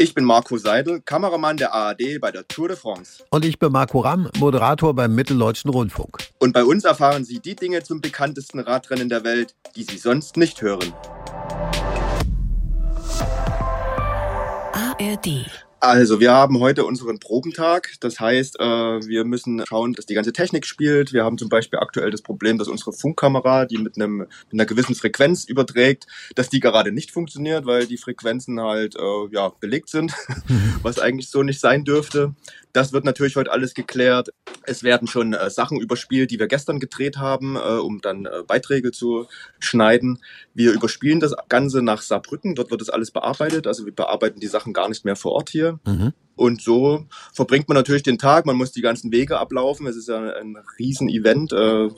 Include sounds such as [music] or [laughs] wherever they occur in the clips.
Ich bin Marco Seidel, Kameramann der ARD bei der Tour de France. Und ich bin Marco Ramm, Moderator beim Mitteldeutschen Rundfunk. Und bei uns erfahren Sie die Dinge zum bekanntesten Radrennen der Welt, die Sie sonst nicht hören. ARD. Also, wir haben heute unseren Probentag. Das heißt, äh, wir müssen schauen, dass die ganze Technik spielt. Wir haben zum Beispiel aktuell das Problem, dass unsere Funkkamera, die mit, einem, mit einer gewissen Frequenz überträgt, dass die gerade nicht funktioniert, weil die Frequenzen halt äh, ja, belegt sind, [laughs] was eigentlich so nicht sein dürfte. Das wird natürlich heute alles geklärt. Es werden schon äh, Sachen überspielt, die wir gestern gedreht haben, um dann Beiträge zu schneiden. Wir überspielen das Ganze nach Saarbrücken. Dort wird das alles bearbeitet. Also wir bearbeiten die Sachen gar nicht mehr vor Ort hier. Mhm. Und so verbringt man natürlich den Tag. Man muss die ganzen Wege ablaufen. Es ist ja ein Riesen-Event. Äh,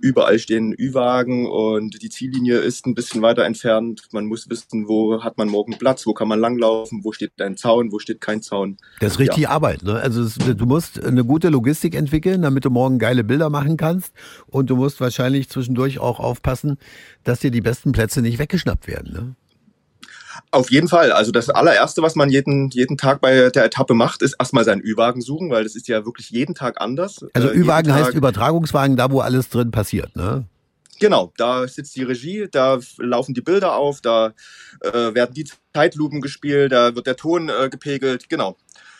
überall stehen Ü-Wagen und die Ziellinie ist ein bisschen weiter entfernt. Man muss wissen, wo hat man morgen Platz, wo kann man langlaufen, wo steht ein Zaun, wo steht kein Zaun. Das ist richtig ja. Arbeit. Ne? Also es, du musst eine gute Logistik entwickeln, damit du morgen geile Bilder machen kannst. Und du musst wahrscheinlich zwischendurch auch aufpassen, dass dir die besten Plätze nicht weggeschnappt werden. Ne? Auf jeden Fall. Also das allererste, was man jeden, jeden Tag bei der Etappe macht, ist erstmal seinen Ü-Wagen suchen, weil das ist ja wirklich jeden Tag anders. Also äh, Ü-Wagen heißt Übertragungswagen, da wo alles drin passiert, ne? Genau, da sitzt die Regie, da laufen die Bilder auf, da äh, werden die Zeitlupen gespielt, da wird der Ton äh, gepegelt, genau.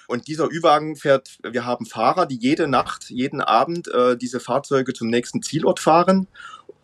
Und dieser Ü-Wagen fährt, wir haben Fahrer, die jede Nacht, jeden Abend äh, diese Fahrzeuge zum nächsten Zielort fahren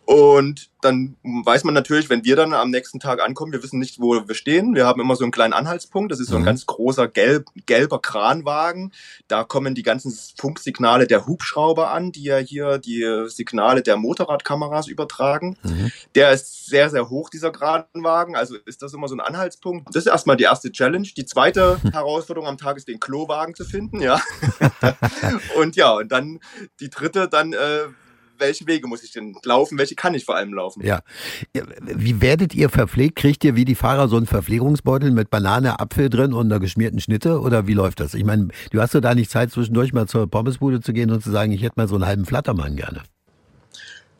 und dann weiß man natürlich, wenn wir dann am nächsten Tag ankommen, wir wissen nicht, wo wir stehen. Wir haben immer so einen kleinen Anhaltspunkt. Das ist so ein mhm. ganz großer gelb, gelber Kranwagen. Da kommen die ganzen Funksignale der Hubschrauber an, die ja hier die Signale der Motorradkameras übertragen. Mhm. Der ist sehr, sehr hoch, dieser Kranwagen. Also ist das immer so ein Anhaltspunkt. Das ist erstmal die erste Challenge. Die zweite [laughs] Herausforderung am Tag ist, den Klowagen zu finden, ja. [laughs] und ja, und dann die dritte, dann äh, welche Wege muss ich denn laufen, welche kann ich vor allem laufen. Ja. Wie werdet ihr verpflegt? Kriegt ihr wie die Fahrer so einen Verpflegungsbeutel mit Banane, Apfel drin und einer geschmierten Schnitte oder wie läuft das? Ich meine, du hast doch da nicht Zeit, zwischendurch mal zur Pommesbude zu gehen und zu sagen, ich hätte mal so einen halben Flattermann gerne.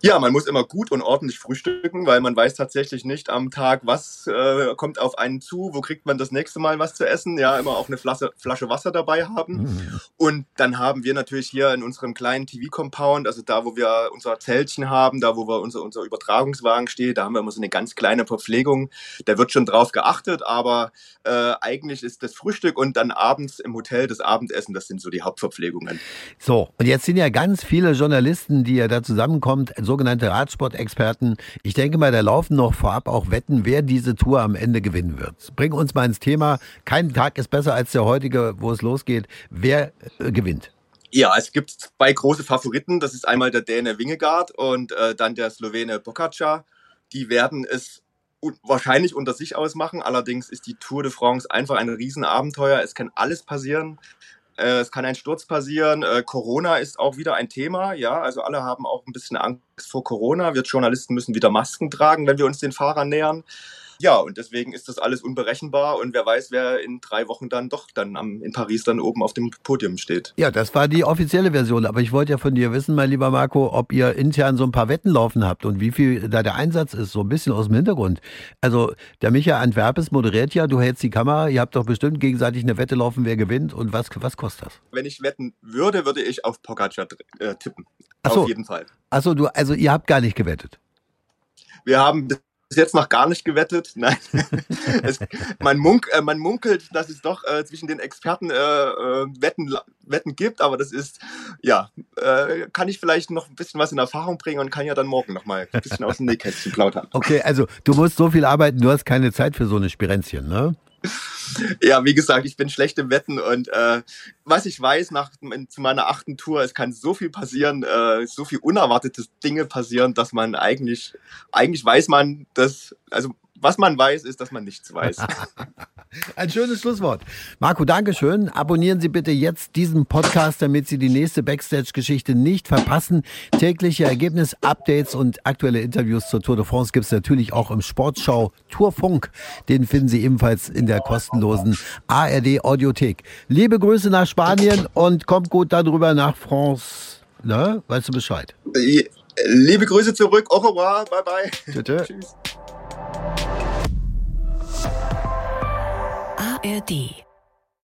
Ja, man muss immer gut und ordentlich frühstücken, weil man weiß tatsächlich nicht am Tag, was äh, kommt auf einen zu, wo kriegt man das nächste Mal was zu essen. Ja, immer auch eine Flasche, Flasche Wasser dabei haben. Mhm. Und dann haben wir natürlich hier in unserem kleinen TV-Compound, also da, wo wir unser Zeltchen haben, da, wo wir unser, unser Übertragungswagen steht, da haben wir immer so eine ganz kleine Verpflegung. Da wird schon drauf geachtet, aber äh, eigentlich ist das Frühstück und dann abends im Hotel das Abendessen, das sind so die Hauptverpflegungen. So, und jetzt sind ja ganz viele Journalisten, die ja da zusammenkommt, sogenannte Radsport-Experten. Ich denke mal, da laufen noch vorab auch Wetten, wer diese Tour am Ende gewinnen wird. Bring uns mal ins Thema. Kein Tag ist besser als der heutige, wo es losgeht. Wer äh, gewinnt? Ja, es gibt zwei große Favoriten. Das ist einmal der Däne Wingegaard und äh, dann der Slowene Pogacar. Die werden es wahrscheinlich unter sich ausmachen. Allerdings ist die Tour de France einfach ein Riesenabenteuer. Es kann alles passieren. Äh, es kann ein Sturz passieren. Äh, Corona ist auch wieder ein Thema. Ja, also alle haben auch ein bisschen Angst vor Corona. Wir Journalisten müssen wieder Masken tragen, wenn wir uns den Fahrern nähern. Ja, und deswegen ist das alles unberechenbar und wer weiß, wer in drei Wochen dann doch dann am, in Paris dann oben auf dem Podium steht. Ja, das war die offizielle Version, aber ich wollte ja von dir wissen, mein lieber Marco, ob ihr intern so ein paar Wetten laufen habt und wie viel da der Einsatz ist, so ein bisschen aus dem Hintergrund. Also der Micha Antwerpes moderiert ja, du hältst die Kamera, ihr habt doch bestimmt gegenseitig eine Wette laufen, wer gewinnt und was, was kostet das? Wenn ich wetten würde, würde ich auf Pogacar äh, tippen. Ach so. Auf jeden Fall. Achso, du, also ihr habt gar nicht gewettet. Wir haben bis jetzt noch gar nicht gewettet. Nein. [laughs] es, man, munk, äh, man, munkelt, dass es doch äh, zwischen den Experten äh, äh, Wetten, Wetten gibt, aber das ist, ja, äh, kann ich vielleicht noch ein bisschen was in Erfahrung bringen und kann ja dann morgen noch mal ein bisschen aus dem Nähkästchen plaudern. Okay, also du musst so viel arbeiten, du hast keine Zeit für so eine Spirenzchen, ne? [laughs] ja, wie gesagt, ich bin schlecht im Wetten und äh, was ich weiß nach zu meiner achten Tour, es kann so viel passieren, äh, so viel unerwartete Dinge passieren, dass man eigentlich eigentlich weiß man, dass also was man weiß, ist, dass man nichts weiß. [laughs] Ein schönes Schlusswort. Marco, Dankeschön. Abonnieren Sie bitte jetzt diesen Podcast, damit Sie die nächste Backstage-Geschichte nicht verpassen. Tägliche Ergebnis-Updates und aktuelle Interviews zur Tour de France gibt es natürlich auch im Sportschau Tourfunk. Den finden Sie ebenfalls in der kostenlosen ARD Audiothek. Liebe Grüße nach Spanien und kommt gut darüber nach France. Ne? Weißt du Bescheid? Liebe Grüße zurück. Au revoir. Bye bye. [laughs] Tschüss. ARD